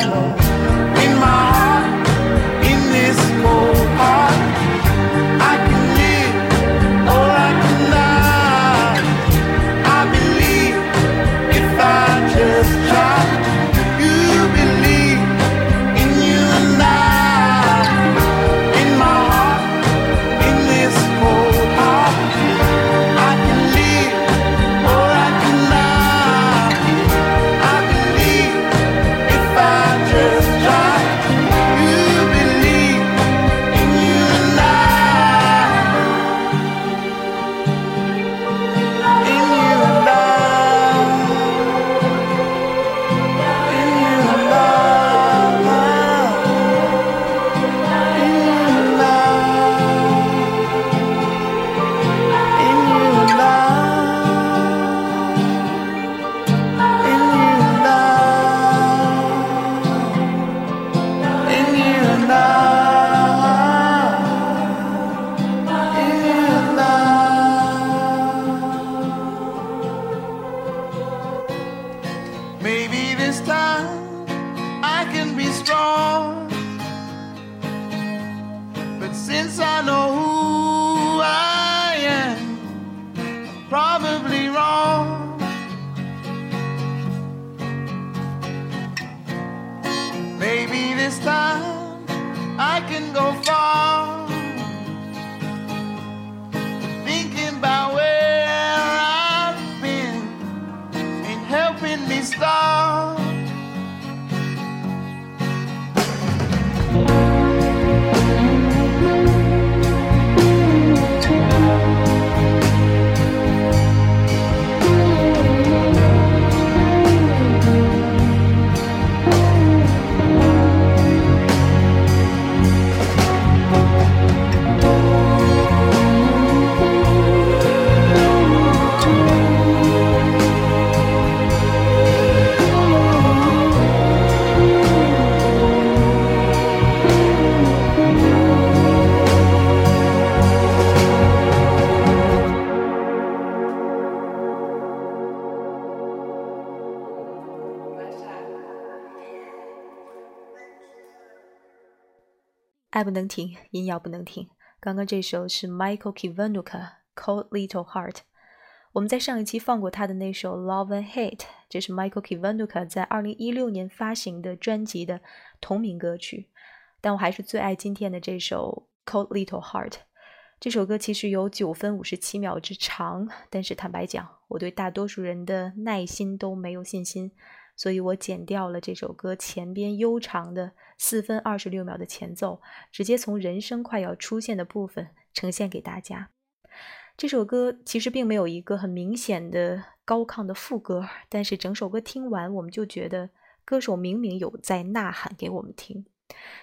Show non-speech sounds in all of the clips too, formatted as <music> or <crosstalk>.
I know. 爱不能停，音要不能停。刚刚这首是 Michael Kivanuka《Cold Little Heart》。我们在上一期放过他的那首《Love and Hate》，这是 Michael Kivanuka 在2016年发行的专辑的同名歌曲。但我还是最爱今天的这首《Cold Little Heart》。这首歌其实有九分五十七秒之长，但是坦白讲，我对大多数人的耐心都没有信心，所以我剪掉了这首歌前边悠长的四分二十六秒的前奏，直接从人声快要出现的部分呈现给大家。这首歌其实并没有一个很明显的高亢的副歌，但是整首歌听完，我们就觉得歌手明明有在呐喊给我们听。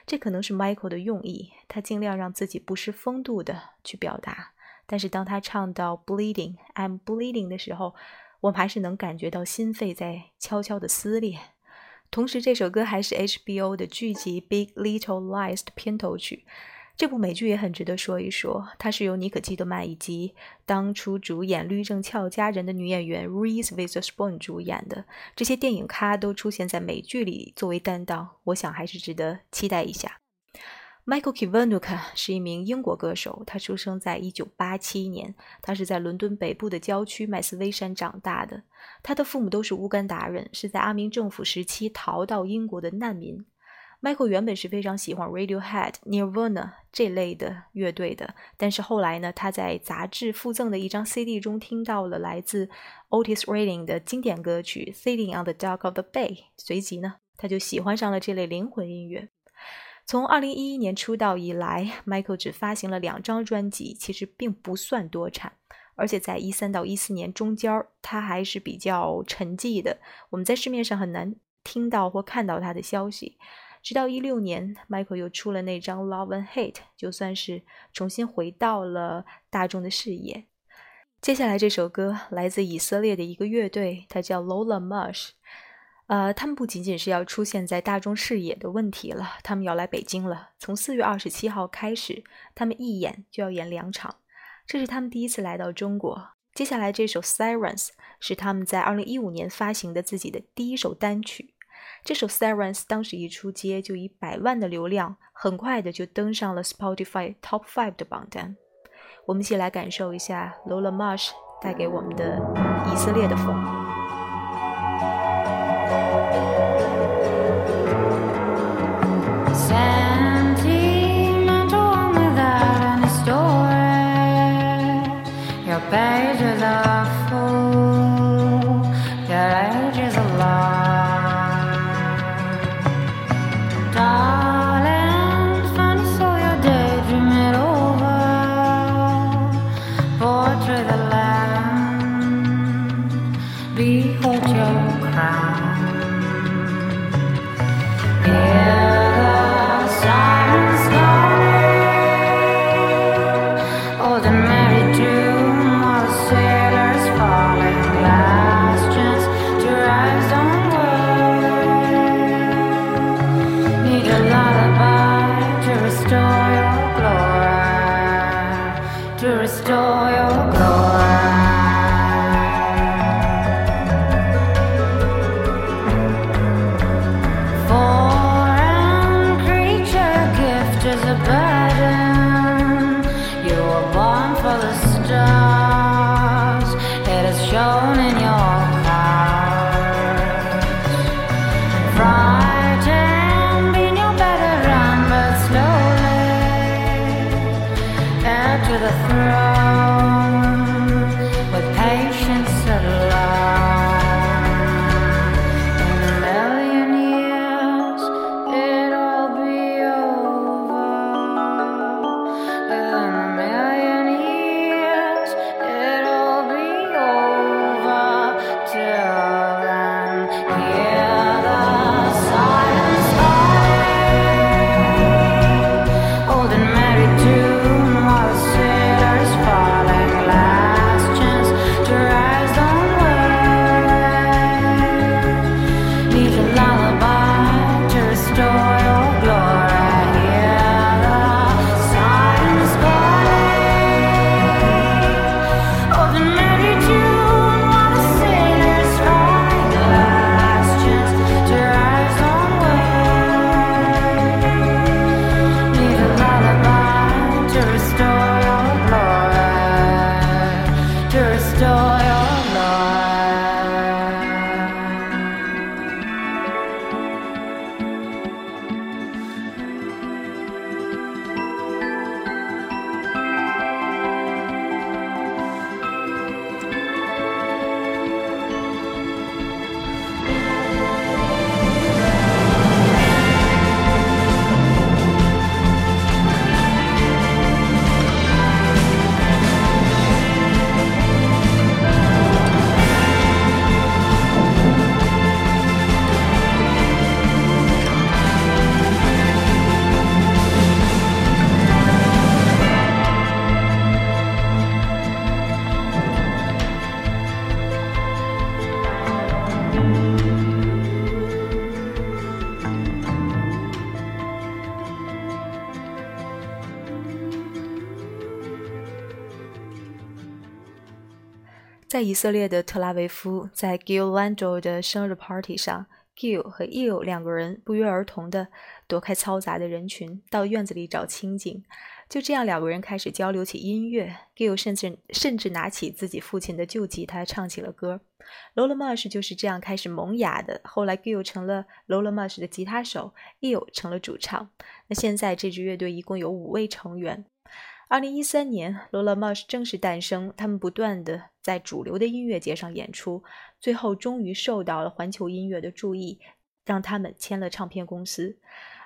这可能是 Michael 的用意，他尽量让自己不失风度的去表达。但是当他唱到 Bleeding, I'm bleeding 的时候，我们还是能感觉到心肺在悄悄的撕裂。同时，这首歌还是 HBO 的剧集《Big Little Lies》的片头曲。这部美剧也很值得说一说，它是由尼可基德曼以及当初主演《律政俏佳人》的女演员 Reese Witherspoon 主演的。这些电影咖都出现在美剧里作为担当，我想还是值得期待一下。Michael Kiwanuka 是一名英国歌手，他出生在1987年，他是在伦敦北部的郊区麦斯威山长大的。他的父母都是乌干达人，是在阿明政府时期逃到英国的难民。Michael 原本是非常喜欢 Radiohead、Nirvana 这类的乐队的，但是后来呢，他在杂志附赠的一张 CD 中听到了来自 Otis Redding 的经典歌曲《Sitting on the Dock of the Bay》，随即呢，他就喜欢上了这类灵魂音乐。从2011年出道以来，Michael 只发行了两张专辑，其实并不算多产，而且在13到14年中间，他还是比较沉寂的，我们在市面上很难听到或看到他的消息。直到一六年，Michael 又出了那张《Love and Hate》，就算是重新回到了大众的视野。接下来这首歌来自以色列的一个乐队，它叫 Lola Mush。呃，他们不仅仅是要出现在大众视野的问题了，他们要来北京了。从四月二十七号开始，他们一演就要演两场，这是他们第一次来到中国。接下来这首《Sirens》是他们在二零一五年发行的自己的第一首单曲。这首《Sirens》当时一出街就以百万的流量，很快的就登上了 Spotify Top Five 的榜单。我们一起来感受一下 Lola Marsh 带给我们的以色列的风。在以色列的特拉维夫，在 Gil Landau 的生日 party 上，Gil 和 Il 两个人不约而同地躲开嘈杂的人群，到院子里找清静。就这样，两个人开始交流起音乐。Gil 甚至甚至拿起自己父亲的旧吉他，唱起了歌。Lola Marsh 就是这样开始萌芽的。后来，Gil 成了 Lola Marsh 的吉他手，Il 成了主唱。那现在这支乐队一共有五位成员。二零一三年，Lola Marsh 正式诞生。他们不断的在主流的音乐节上演出，最后终于受到了环球音乐的注意，让他们签了唱片公司。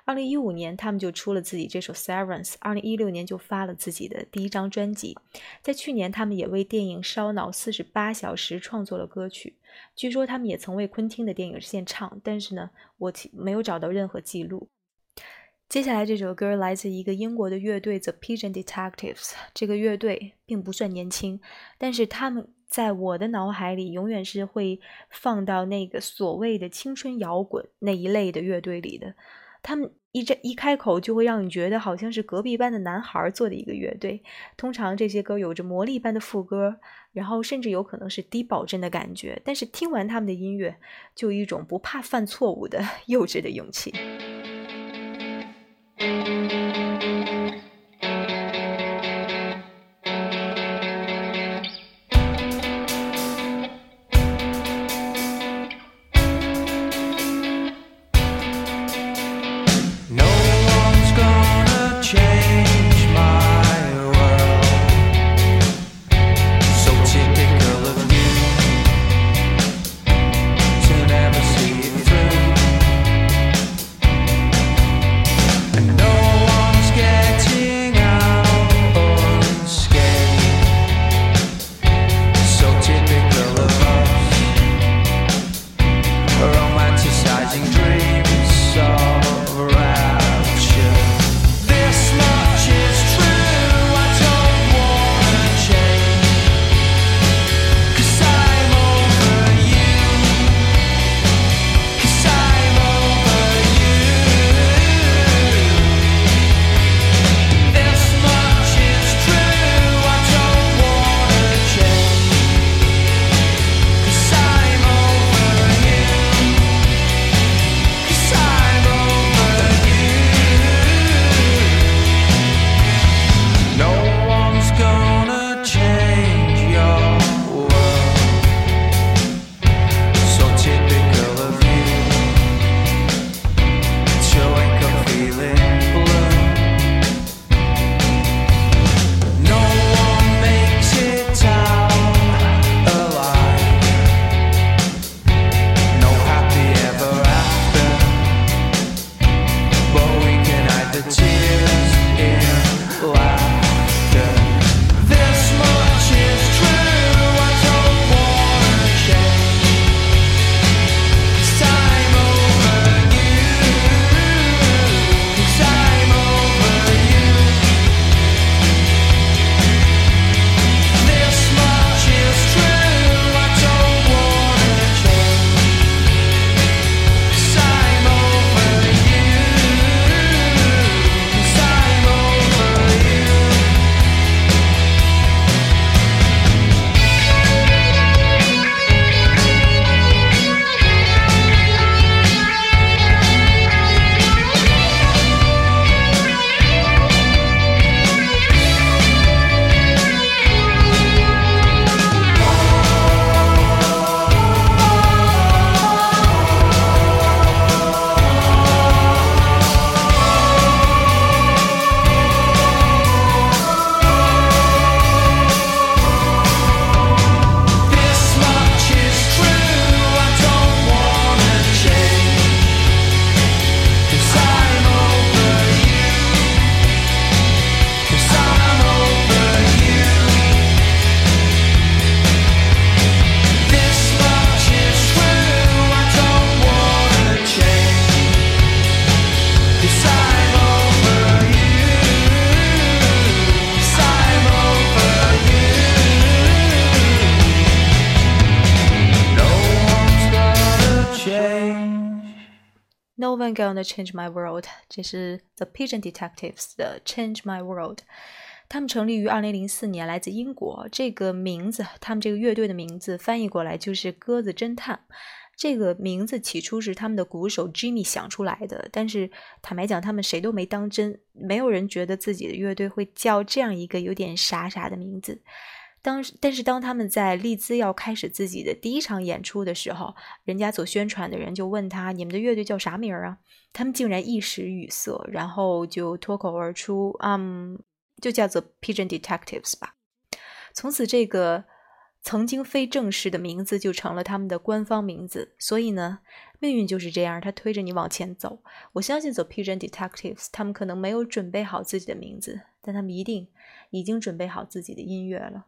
二零一五年，他们就出了自己这首《Sirens》。二零一六年就发了自己的第一张专辑。在去年，他们也为电影《烧脑四十八小时》创作了歌曲。据说他们也曾为昆汀的电影献唱，但是呢，我没有找到任何记录。接下来这首歌来自一个英国的乐队 The Pigeon Detectives。这个乐队并不算年轻，但是他们在我的脑海里永远是会放到那个所谓的青春摇滚那一类的乐队里的。他们一这一开口就会让你觉得好像是隔壁班的男孩做的一个乐队。通常这些歌有着魔力般的副歌，然后甚至有可能是低保真的感觉。但是听完他们的音乐，就有一种不怕犯错误的 <laughs> 幼稚的勇气。Thank you. Gonna change my world，这是 The Pigeon Detectives 的 Change My World。他们成立于2004年，来自英国。这个名字，他们这个乐队的名字翻译过来就是“鸽子侦探”。这个名字起初是他们的鼓手 Jimmy 想出来的，但是坦白讲，他们谁都没当真，没有人觉得自己的乐队会叫这样一个有点傻傻的名字。当但是当他们在利兹要开始自己的第一场演出的时候，人家做宣传的人就问他：“你们的乐队叫啥名儿啊？”他们竟然一时语塞，然后就脱口而出：“嗯，就叫做 Pigeon Detectives 吧。”从此，这个曾经非正式的名字就成了他们的官方名字。所以呢，命运就是这样，他推着你往前走。我相信走 Pigeon Detectives，他们可能没有准备好自己的名字，但他们一定已经准备好自己的音乐了。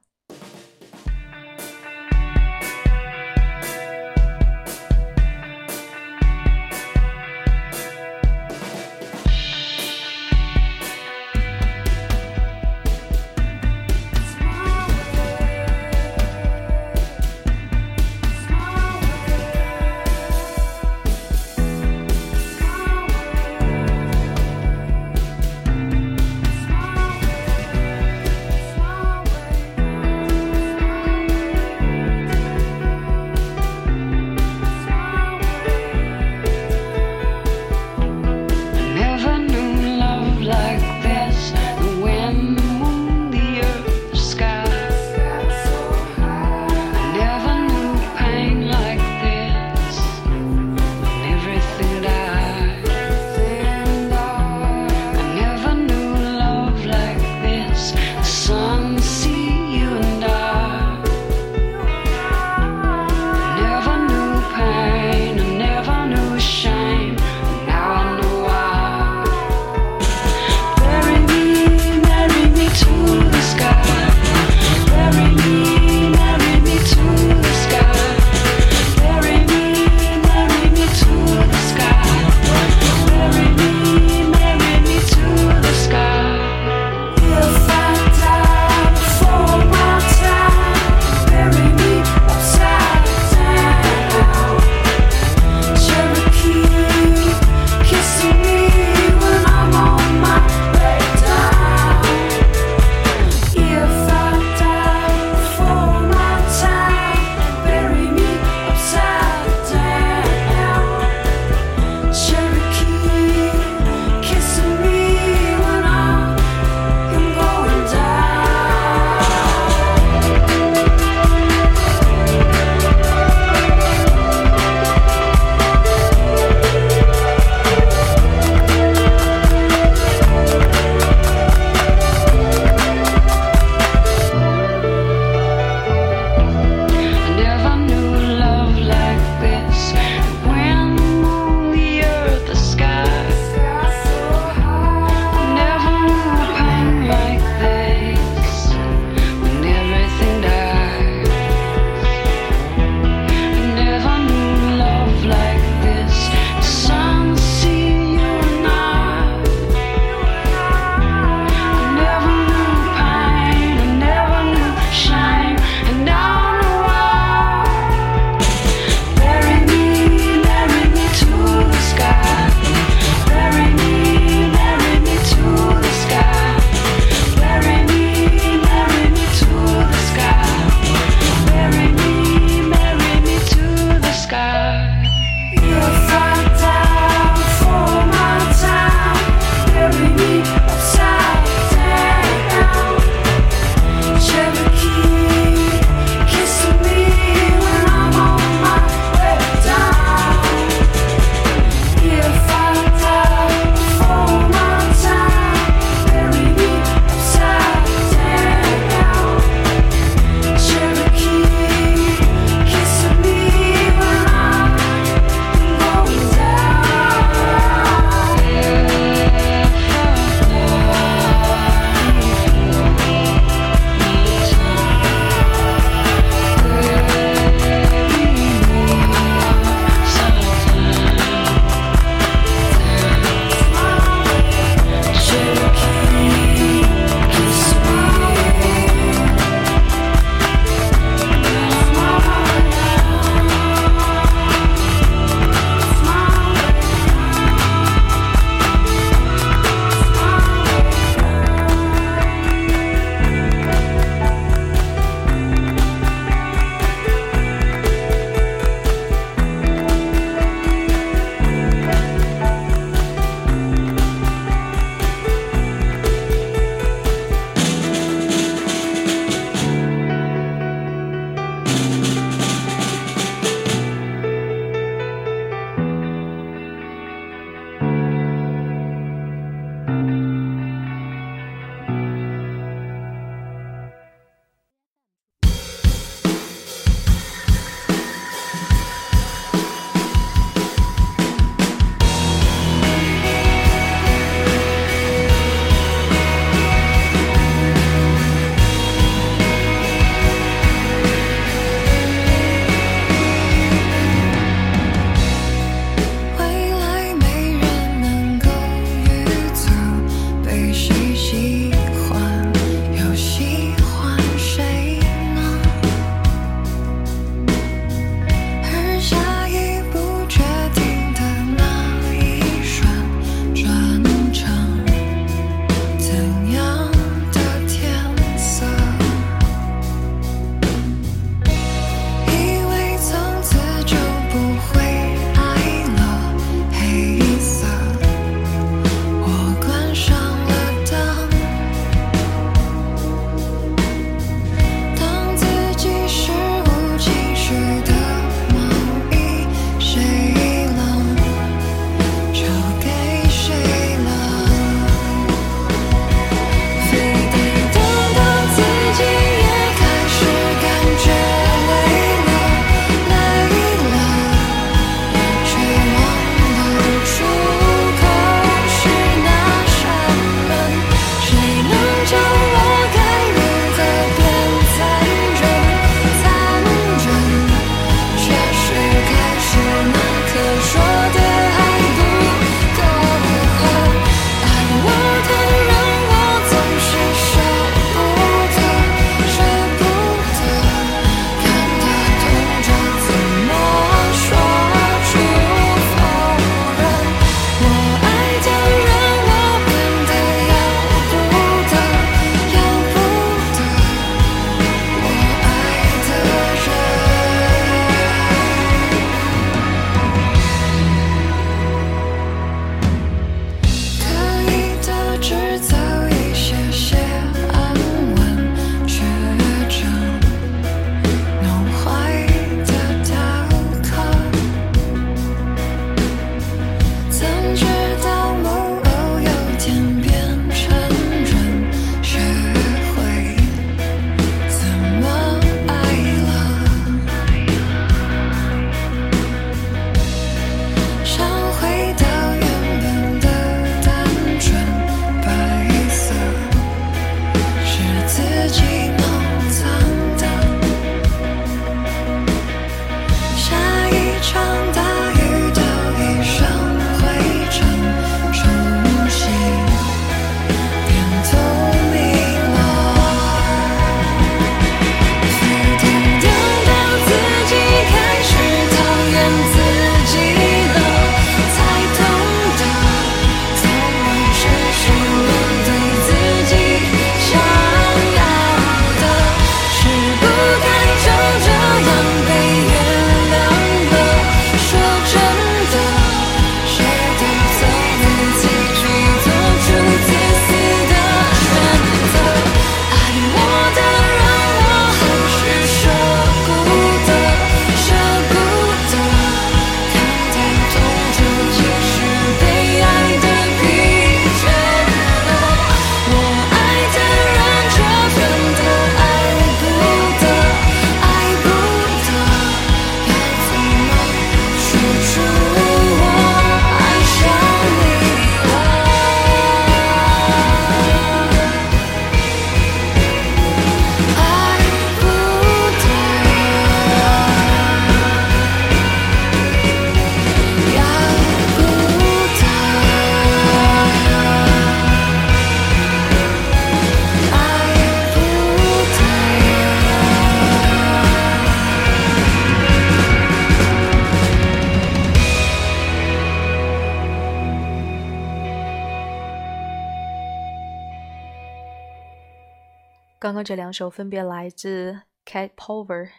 刚刚这两首分别来自 Cat Power、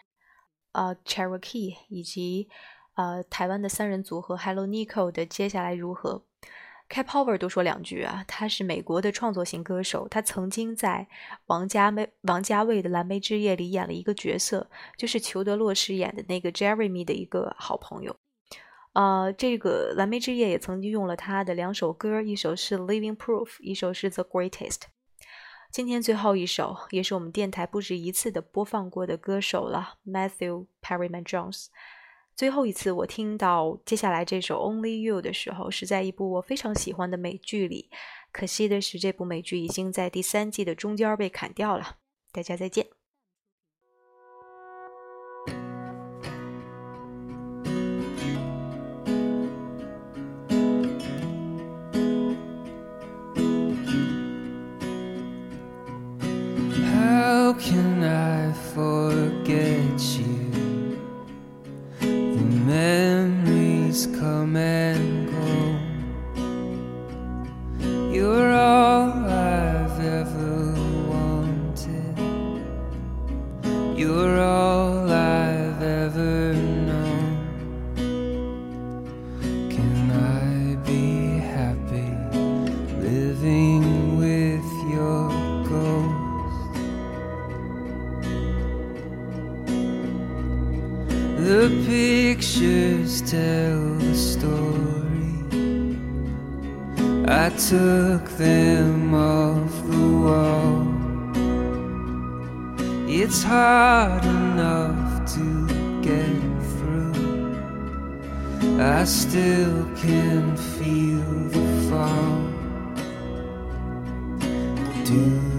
呃 Cherokee 以及呃台湾的三人组合 Hello Nico 的《接下来如何》。Cat Power 多说两句啊，他是美国的创作型歌手，他曾经在王家卫王家卫的《蓝莓之夜》里演了一个角色，就是裘德洛饰演的那个 Jeremy 的一个好朋友。呃，这个《蓝莓之夜》也曾经用了他的两首歌，一首是《Living Proof》，一首是《The Greatest》。今天最后一首，也是我们电台不止一次的播放过的歌手了，Matthew Perryman Jones。最后一次我听到接下来这首《Only You》的时候，是在一部我非常喜欢的美剧里。可惜的是，这部美剧已经在第三季的中间被砍掉了。大家再见。broken. Do